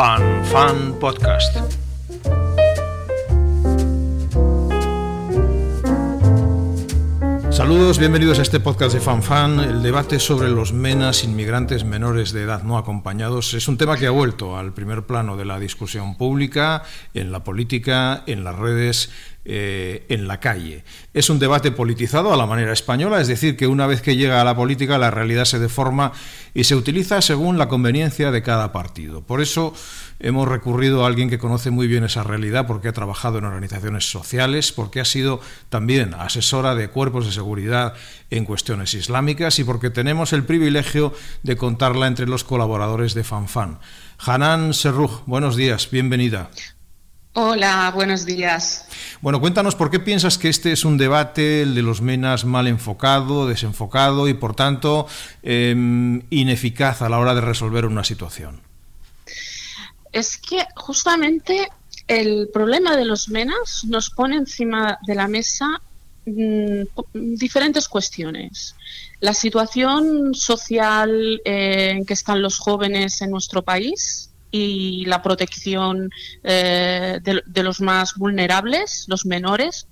Fan Fan Podcast. Saludos, bienvenidos a este podcast de FanFan. El debate sobre los menas inmigrantes menores de edad no acompañados es un tema que ha vuelto al primer plano de la discusión pública, en la política, en las redes eh, en la calle. Es un debate politizado a la manera española, es decir, que una vez que llega a la política la realidad se deforma y se utiliza según la conveniencia de cada partido. Por eso hemos recurrido a alguien que conoce muy bien esa realidad porque ha trabajado en organizaciones sociales, porque ha sido también asesora de cuerpos de seguridad en cuestiones islámicas y porque tenemos el privilegio de contarla entre los colaboradores de FanFan. Hanan Serruj, buenos días, bienvenida. Hola, buenos días. Bueno, cuéntanos por qué piensas que este es un debate, el de los menas, mal enfocado, desenfocado y, por tanto, em, ineficaz a la hora de resolver una situación. Es que justamente el problema de los menas nos pone encima de la mesa mm, diferentes cuestiones. La situación social eh, en que están los jóvenes en nuestro país, y la protección eh, de, los más vulnerables, los menores.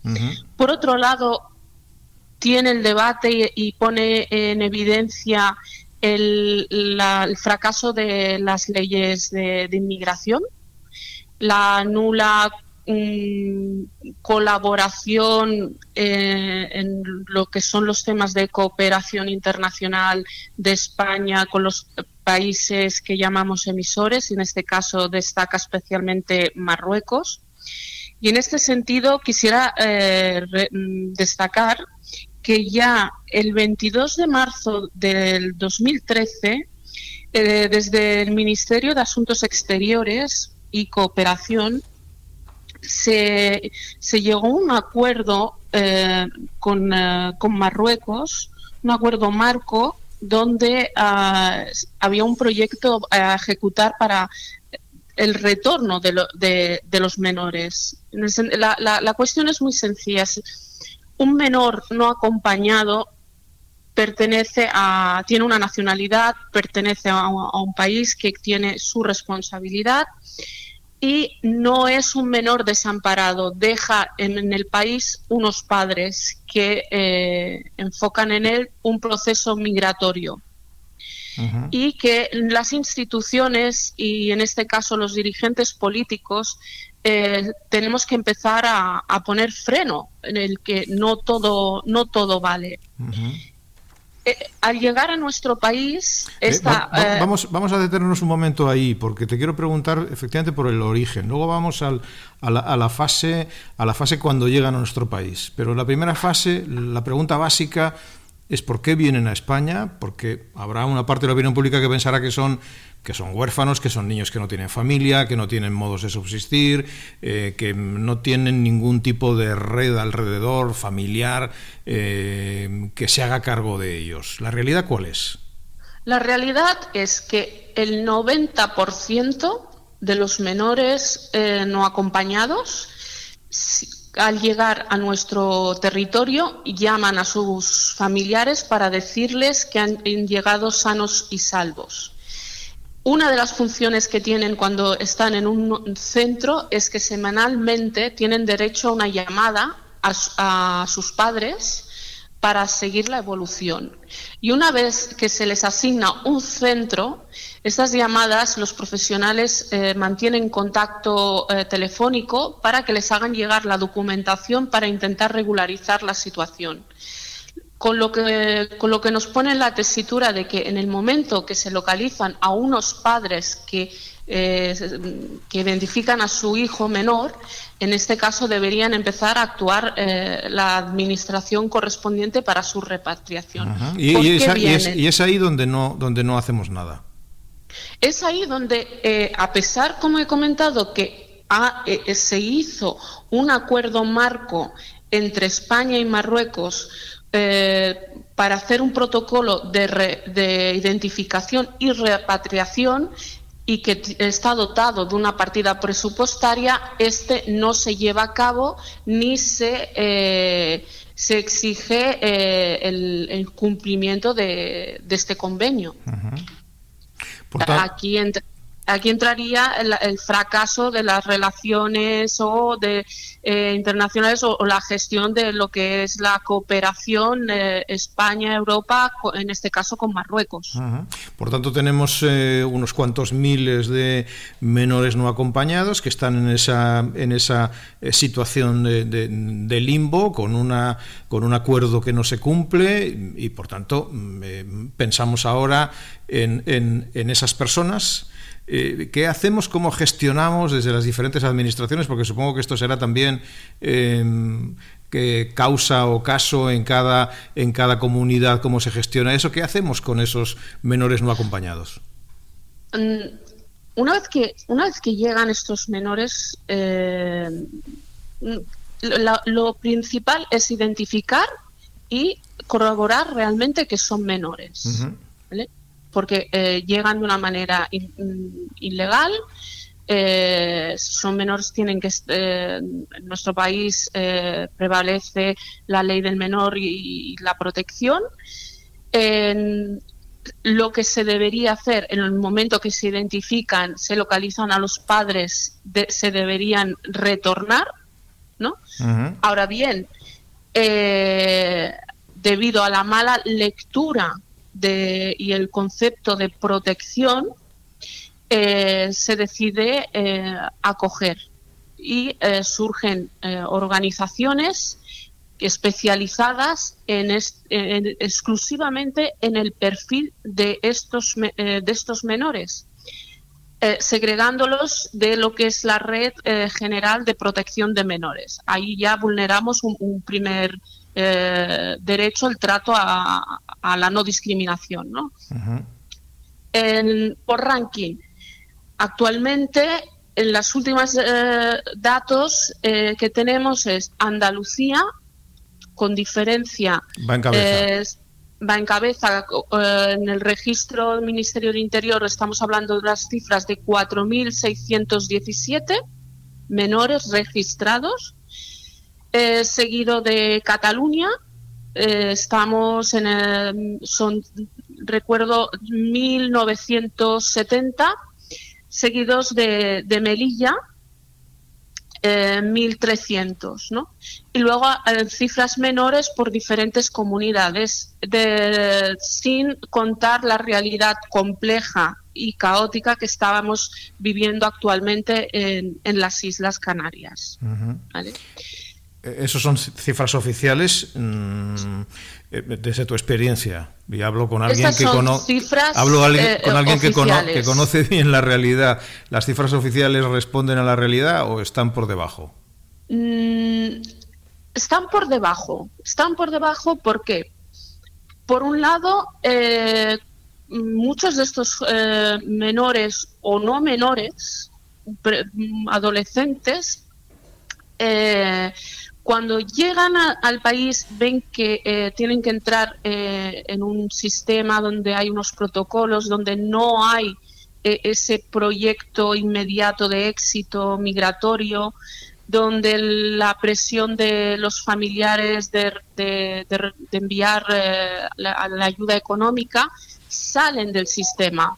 Por otro lado, tiene el debate y, pone en evidencia el, fracaso de las leyes de, inmigración, la nula mm, colaboración eh, en lo que son los temas de cooperación internacional de España con los países que llamamos emisores, y en este caso destaca especialmente Marruecos. Y en este sentido quisiera eh, mm, destacar que ya el 22 de marzo del 2013, eh, desde el Ministerio de Asuntos Exteriores y Cooperación, se, llegó a un acuerdo eh, con, con Marruecos, un acuerdo marco donde ah, había un proyecto a ejecutar para el retorno de, los menores. La, cuestión es muy sencilla. Un menor no acompañado pertenece a, tiene una nacionalidad, pertenece a un país que tiene su responsabilidad y no es un menor desamparado, deja en, el país unos padres que eh, enfocan en él un proceso migratorio. Y que las instituciones y en este caso los dirigentes políticos eh, tenemos que empezar a, poner freno en el que no todo, no todo vale. Eh, al llegar a nuestro país, eh, eh, vamos, vamos a detenernos un momento ahí, porque te quiero preguntar efectivamente por el origen. Luego vamos a, la, a, la, fase, a la fase cuando llegan a nuestro país. Pero la primera fase, la pregunta básica es por qué vienen a España, porque habrá una parte de la opinión pública que pensará que son que son huérfanos, que son niños que no tienen familia, que no tienen modos de subsistir, eh, que no tienen ningún tipo de red alrededor, familiar, eh, que se haga cargo de ellos. ¿La realidad cuál es? La realidad es que el 90% de los menores eh, no acompañados al llegar a nuestro territorio llaman a sus familiares para decirles que han llegado sanos y salvos. Una de las funciones que tienen cuando están en un centro es que semanalmente tienen derecho a una llamada a, sus padres para seguir la evolución. Y una vez que se les asigna un centro, estas llamadas los profesionales eh, mantienen contacto eh, telefónico para que les hagan llegar la documentación para intentar regularizar la situación. Con lo, que, con lo que nos pone en la tesitura de que en el momento que se localizan a unos padres que que identifican a su hijo menor, en este caso deberían empezar a actuar la administración correspondiente para su repatriación. ¿Y, es, ahí donde no, donde no hacemos nada. Es ahí donde, a pesar, como he comentado, que se hizo un acuerdo marco entre España y Marruecos eh, para hacer un protocolo de, identificación y repatriación y que está dotado de una partida presupuestaria, este no se lleva a cabo ni se, eh, se exige eh, el, cumplimiento de, este convenio. Aquí entre, aquí entraría el, fracaso de las relaciones o de eh, internacionales o, la gestión de lo que es la cooperación eh, España-Europa, en este caso con Marruecos. Por tanto, tenemos eh, unos cuantos miles de menores no acompañados que están en esa, en esa situación de, limbo, con, una, con un acuerdo que no se cumple y, por tanto, mm, pensamos ahora en, en, en esas personas eh, ¿Qué hacemos, cómo gestionamos desde las diferentes administraciones? Porque supongo que esto será también em, que causa o caso en cada, en cada comunidad, cómo se gestiona eso. ¿Qué hacemos con esos menores no acompañados? Mm, una vez que, una vez que llegan estos menores, eh, lo, principal es identificar y corroborar realmente que son menores porque eh, llegan de una manera mm, ilegal. Eh, son menores, tienen que eh, en nuestro país prevalece la ley del menor y, la protección. lo que se debería hacer en el momento que se identifican, se localizan a los padres, se deberían retornar, ¿no? Ahora bien, debido a la mala lectura y el concepto de protección eh, se decide eh, acoger y eh, surgen organizaciones especializadas en, exclusivamente en el perfil de estos, de estos menores. segregándolos de lo que es la red general de protección de menores. Ahí ya vulneramos un primer eh, derecho al trato a, la no discriminación. ¿no? por ranking, actualmente en las últimas eh, datos eh, que tenemos es Andalucía, con diferencia, va en cabeza. va en cabeza en el registro del Ministerio del Interior, estamos hablando de las cifras de 4.617 menores registrados eh, seguido de Cataluña. Eh, estamos en el, son, recuerdo, 1970, seguidos de, de Melilla, 1.300, eh, ¿no? Y luego cifras menores por diferentes comunidades, de, sin contar la realidad compleja y caótica que estábamos viviendo actualmente en, en las Islas Canarias. ¿vale? Esos son cifras oficiales mm, eh, desde tu experiencia. Y hablo con alguien que conoce hablo eh, con alguien que, que, conoce bien la realidad. ¿Las cifras oficiales responden a la realidad o están por debajo? Mm, están por debajo. Están por debajo porque, por un lado, eh, muchos de estos menores o no menores, adolescentes, cuando llegan al país ven que eh, tienen que entrar eh, en un sistema donde hay unos protocolos, donde no hay eh, ese proyecto inmediato de éxito migratorio, donde la presión de los familiares de, enviar la, la, ayuda económica salen del sistema.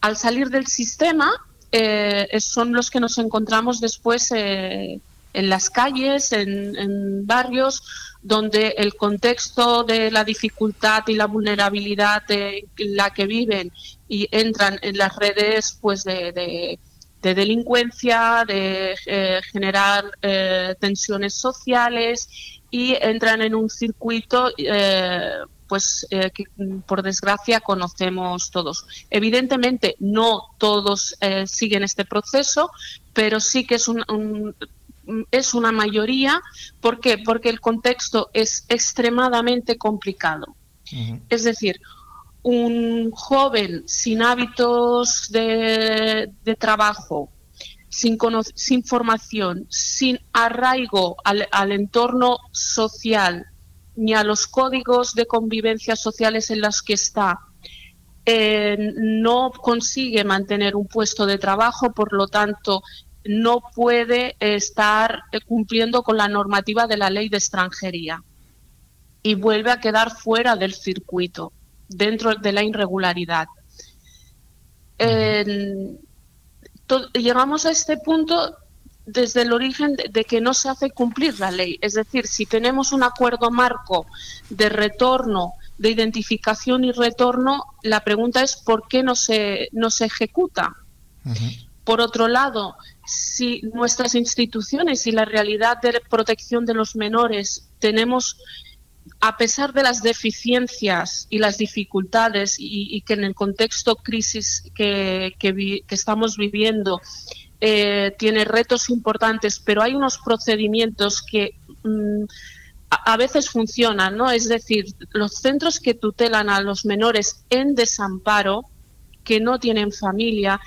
Al salir del sistema son los que nos encontramos después en las calles, en, barrios donde el contexto de la dificultad y la vulnerabilidad de la que viven y entran en las redes pues de, delincuencia, de eh, generar eh, tensiones sociales y entran en un circuito eh, pues que por desgracia conocemos todos. Evidentemente no todos siguen este proceso, pero sí que es un, es una mayoría. ¿Por qué? Porque el contexto es extremadamente complicado. Es decir, un joven sin hábitos de, trabajo, sin, sin, formación, sin arraigo al, entorno social ni a los códigos de convivencia sociales en los que está, eh, no consigue mantener un puesto de trabajo, por lo tanto, no puede estar cumpliendo con la normativa de la ley de extranjería y vuelve a quedar fuera del circuito dentro de la irregularidad. llegamos a este punto desde el origen de, que no se hace cumplir la ley. Es decir, si tenemos un acuerdo marco de retorno, de identificación y retorno, la pregunta es por qué no se, no se ejecuta. Por otro lado, si nuestras instituciones y la realidad de protección de los menores tenemos a pesar de las deficiencias y las dificultades y, que en el contexto crisis que, estamos viviendo eh, tiene retos importantes, pero hay unos procedimientos que mm, a, veces funcionan, ¿no? Es decir, los centros que tutelan a los menores en desamparo, que no tienen familia,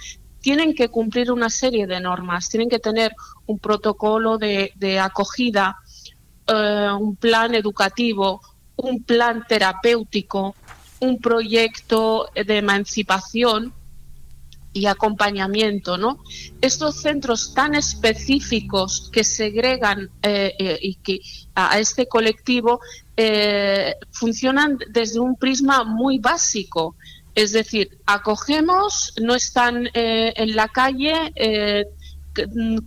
tienen que cumplir una serie de normas, tienen que tener un protocolo de acogida eh, un plan educativo, un plan terapéutico, un proyecto de emancipación y acompañamiento, ¿no? Estos centros tan específicos que segregan eh, eh, y que a, este colectivo funcionan desde un prisma muy básico, es decir, acogemos, no están en la calle,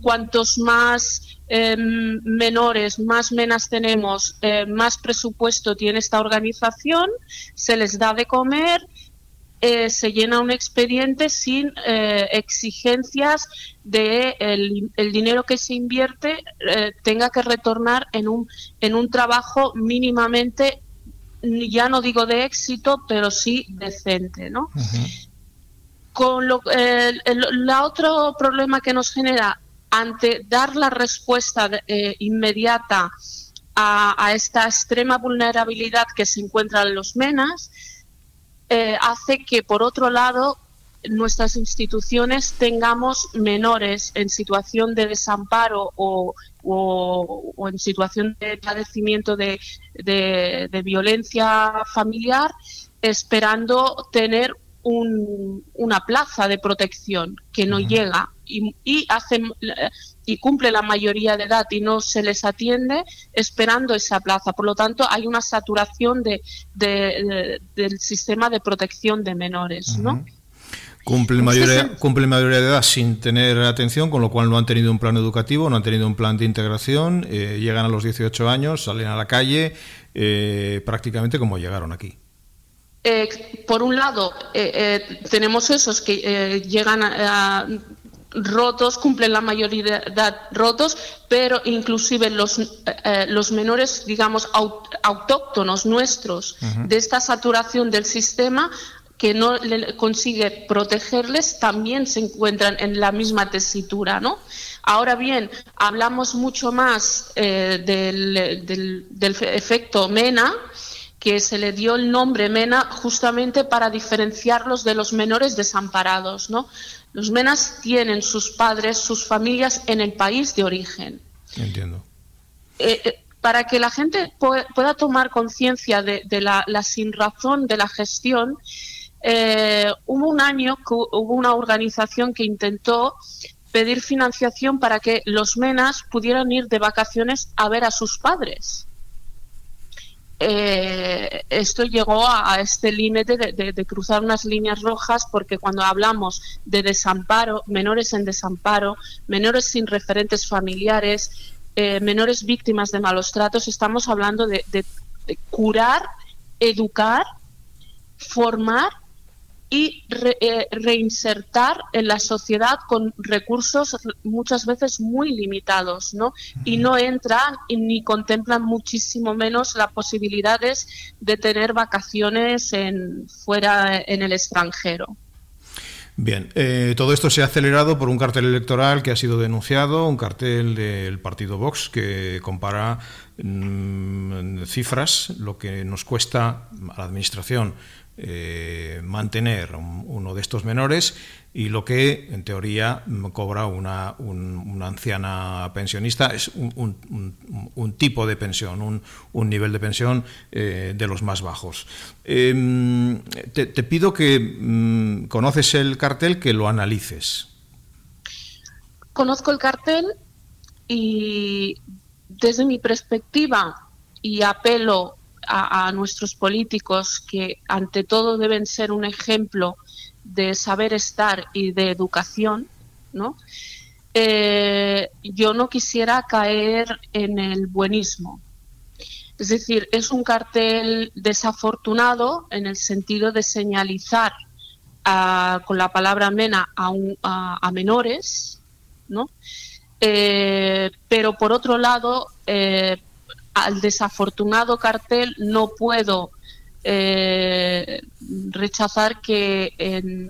cuantos más Em, menores, más menas tenemos, eh, más presupuesto tiene esta organización, se les da de comer, eh, se llena un expediente sin eh, exigencias de el, dinero que se invierte tenga que retornar en un, en un trabajo mínimamente, ya no digo de éxito, pero sí decente, ¿no? Con lo, el otro problema que nos genera ante dar la respuesta eh, inmediata a, esta extrema vulnerabilidad que se encuentra en los MENAS, eh, hace que, por otro lado, nuestras instituciones tengamos menores en situación de desamparo o, en situación de padecimiento de, violencia familiar, esperando tener una plaza de protección que no llega y, y, y cumple la mayoría de edad y no se les atiende esperando esa plaza. Por lo tanto, hay una saturación de, del sistema de protección de menores, ¿no? Cumple mayoría, cumple mayoría de edad sin tener atención, con lo cual no han tenido un plan educativo, no han tenido un plan de integración, eh, llegan a los 18 años, salen a la calle, eh, prácticamente como llegaron aquí. Eh, por un lado, tenemos esos que llegan a, rotos, cumplen la mayoría de edad rotos, pero inclusive los, eh, los menores, digamos, autóctonos nuestros de esta saturación del sistema que no consigue protegerles, también se encuentran en la misma tesitura, ¿no? Ahora bien, hablamos mucho más eh, del, del, del efecto MENA, que se le dio el nombre MENA justamente para diferenciarlos de los menores desamparados, ¿no? Los menas tienen sus padres, sus familias en el país de origen. Entiendo. Eh, eh, para que la gente pueda tomar conciencia de, la, la sinrazón de la gestión, eh, hubo un año que hubo una organización que intentó pedir financiación para que los menas pudieran ir de vacaciones a ver a sus padres. Eh, esto llegó a, este límite de, cruzar unas líneas rojas porque cuando hablamos de desamparo, menores en desamparo, menores sin referentes familiares, eh, menores víctimas de malos tratos, estamos hablando de, curar, educar, formar y eh, reinsertar en la sociedad con recursos muchas veces muy limitados, ¿no? Y no entran ni contemplan muchísimo menos las posibilidades de tener vacaciones en, fuera en el extranjero. Bien, eh, todo esto se ha acelerado por un cartel electoral que ha sido denunciado, un cartel del partido Vox que compara mm, cifras, lo que nos cuesta a la Administración eh, mantener uno de estos menores y lo que en teoría cobra una, una anciana pensionista es un, tipo de pensión, un, nivel de pensión eh, de los más bajos. Em, te, pido que mm, conoces el cartel, que lo analices. Conozco el cartel y desde mi perspectiva y apelo a, nuestros políticos que ante todo deben ser un ejemplo de saber estar y de educación, ¿no? Eh, yo no quisiera caer en el buenismo. Es decir, es un cartel desafortunado en el sentido de señalizar con la palabra mena a, menores, ¿no? Eh, pero por otro lado, eh, al desafortunado cartel no puedo eh, rechazar que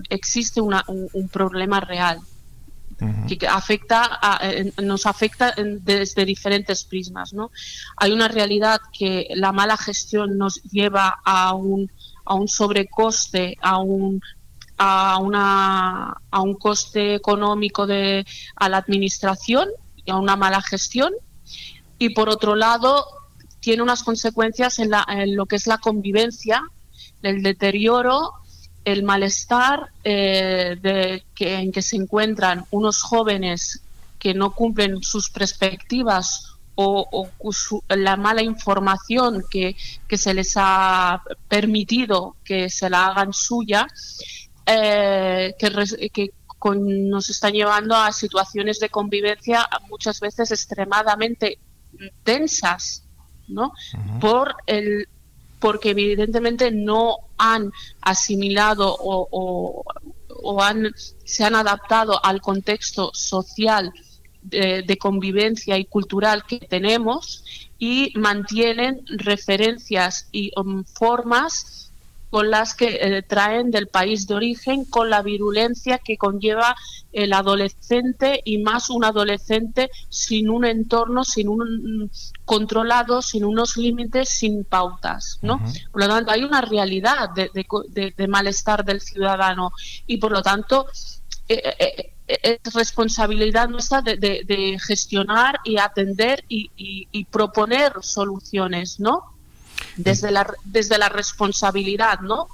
existe un, problema real que afecta nos afecta desde diferentes prismas. ¿no? Hay una realidad que la mala gestión nos lleva a un, a un sobrecoste, a un a, una, a un coste económico de, a la administración y a una mala gestión y por otro lado tiene unas consecuencias en, lo que es la convivencia, el deterioro, el malestar eh, que, en que se encuentran unos jóvenes que no cumplen sus perspectivas o, la mala información que, se les ha permitido que se la hagan suya, eh, que, que nos están llevando a situaciones de convivencia muchas veces extremadamente tensas, ¿no? Por el porque evidentemente no han asimilado o, han, se han adaptado al contexto social de, de, convivencia y cultural que tenemos y mantienen referencias y um, formas con las que eh, traen del país de origen, con la virulencia que conlleva el adolescente y más un adolescente sin un entorno, sin un controlado, sin unos límites, sin pautas, ¿no? Por lo tanto, hay una realidad de, malestar del ciudadano y por lo tanto eh, eh, es responsabilidad nuestra de, gestionar y atender y, y proponer soluciones, ¿no? Desde la, desde la responsabilidad, ¿no?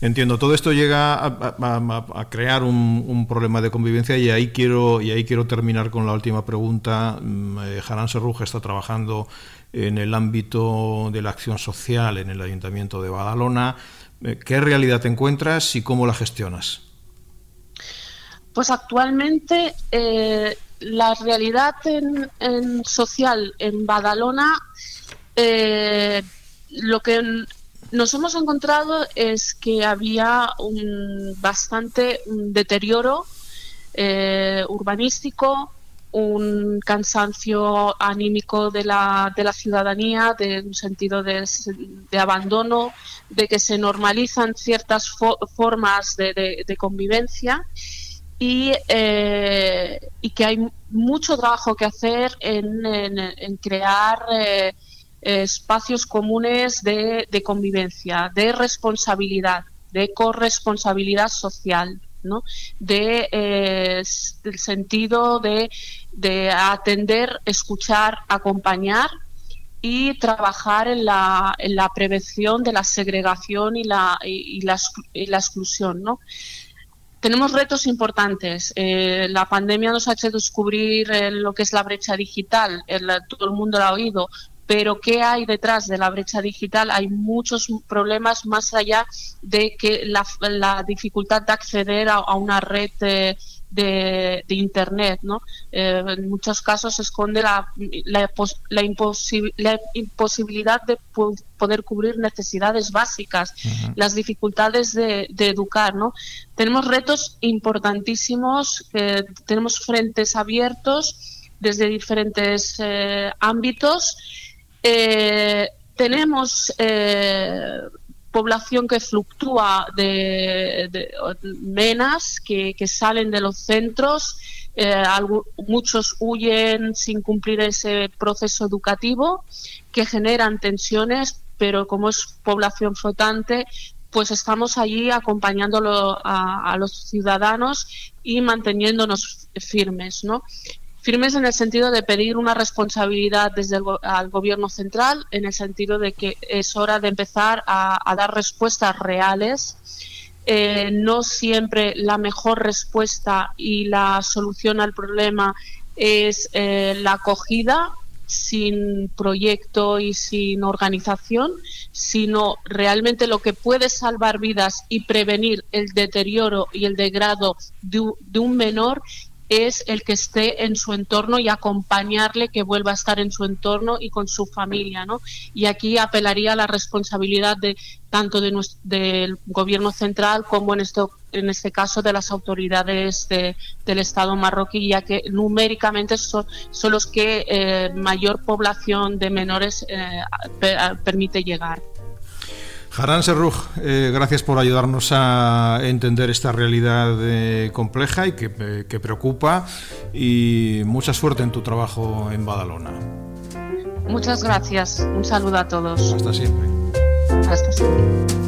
Entiendo, todo esto llega a, crear un, problema de convivencia y ahí quiero y ahí quiero terminar con la última pregunta. Mm, eh, Jarán Serruja está trabajando en el ámbito de la acción social en el Ayuntamiento de Badalona. Eh, ¿Qué realidad te encuentras y cómo la gestionas? Pues actualmente eh, la realidad en, social en Badalona lo que nos hemos encontrado es que había un bastante deterioro eh, urbanístico, un cansancio anímico de la, de la ciudadanía, de un sentido de, abandono, de que se normalizan ciertas formas de, convivencia y, eh, y, que hay mucho trabajo que hacer en, crear eh, espacios comunes de, convivencia, de responsabilidad, de corresponsabilidad social, ¿no? de eh, sentido de, atender, escuchar, acompañar y trabajar en la, en la prevención de la segregación y la, y, la, exclusión. ¿no? Tenemos retos importantes. Eh, la pandemia nos ha hecho descubrir eh, lo que es la brecha digital. todo el mundo lo ha oído, pero ¿qué hay detrás de la brecha digital? Hay muchos problemas más allá de que la, dificultad de acceder a, una red eh, de, Internet. ¿no? Eh, en muchos casos esconde la, la, la, imposibilidad de poder cubrir necesidades básicas, las dificultades de, educar. ¿no? Tenemos retos importantísimos, tenemos frentes abiertos desde diferentes eh, ámbitos. Eh, tenemos población que fluctúa de, menas que, salen de los centros, eh, muchos huyen sin cumplir ese proceso educativo que generan tensiones, pero como es población flotante, pues estamos allí acompañándolo a, a los ciudadanos y manteniéndonos firmes, ¿no? Firmes en el sentido de pedir una responsabilidad desde el gobierno central, en el sentido de que es hora de empezar a, dar respuestas reales. Eh, no siempre la mejor respuesta y la solución al problema es eh, la acogida sin proyecto y sin organización, sino realmente lo que puede salvar vidas y prevenir el deterioro y el degrado de un menor es el que esté en su entorno y acompañarle que vuelva a estar en su entorno y con su familia, ¿no? Y aquí apelaría a la responsabilidad de tanto de del gobierno central como en esto en este caso de las autoridades del Estado marroquí, ya que numéricamente son, son los que eh, mayor población de menores eh, permite llegar. Haran Serruj, eh, gracias por ayudarnos a entender esta realidad eh, compleja y que, eh, que, preocupa y mucha suerte en tu trabajo en Badalona. Muchas gracias. Un saludo a todos. Hasta siempre. Hasta siempre.